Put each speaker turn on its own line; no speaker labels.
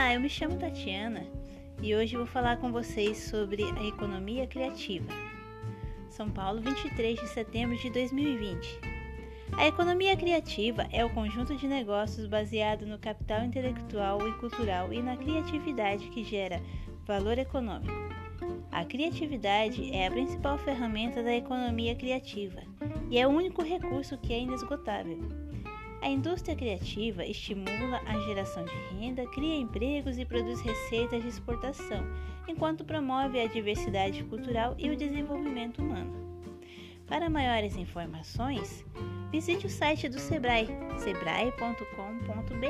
Olá, eu me chamo Tatiana e hoje vou falar com vocês sobre a economia criativa. São Paulo, 23 de setembro de 2020. A economia criativa é o conjunto de negócios baseado no capital intelectual e cultural e na criatividade que gera valor econômico. A criatividade é a principal ferramenta da economia criativa e é o único recurso que é inesgotável. A indústria criativa estimula a geração de renda, cria empregos e produz receitas de exportação, enquanto promove a diversidade cultural e o desenvolvimento humano. Para maiores informações, visite o site do Sebrae, sebrae.com.br.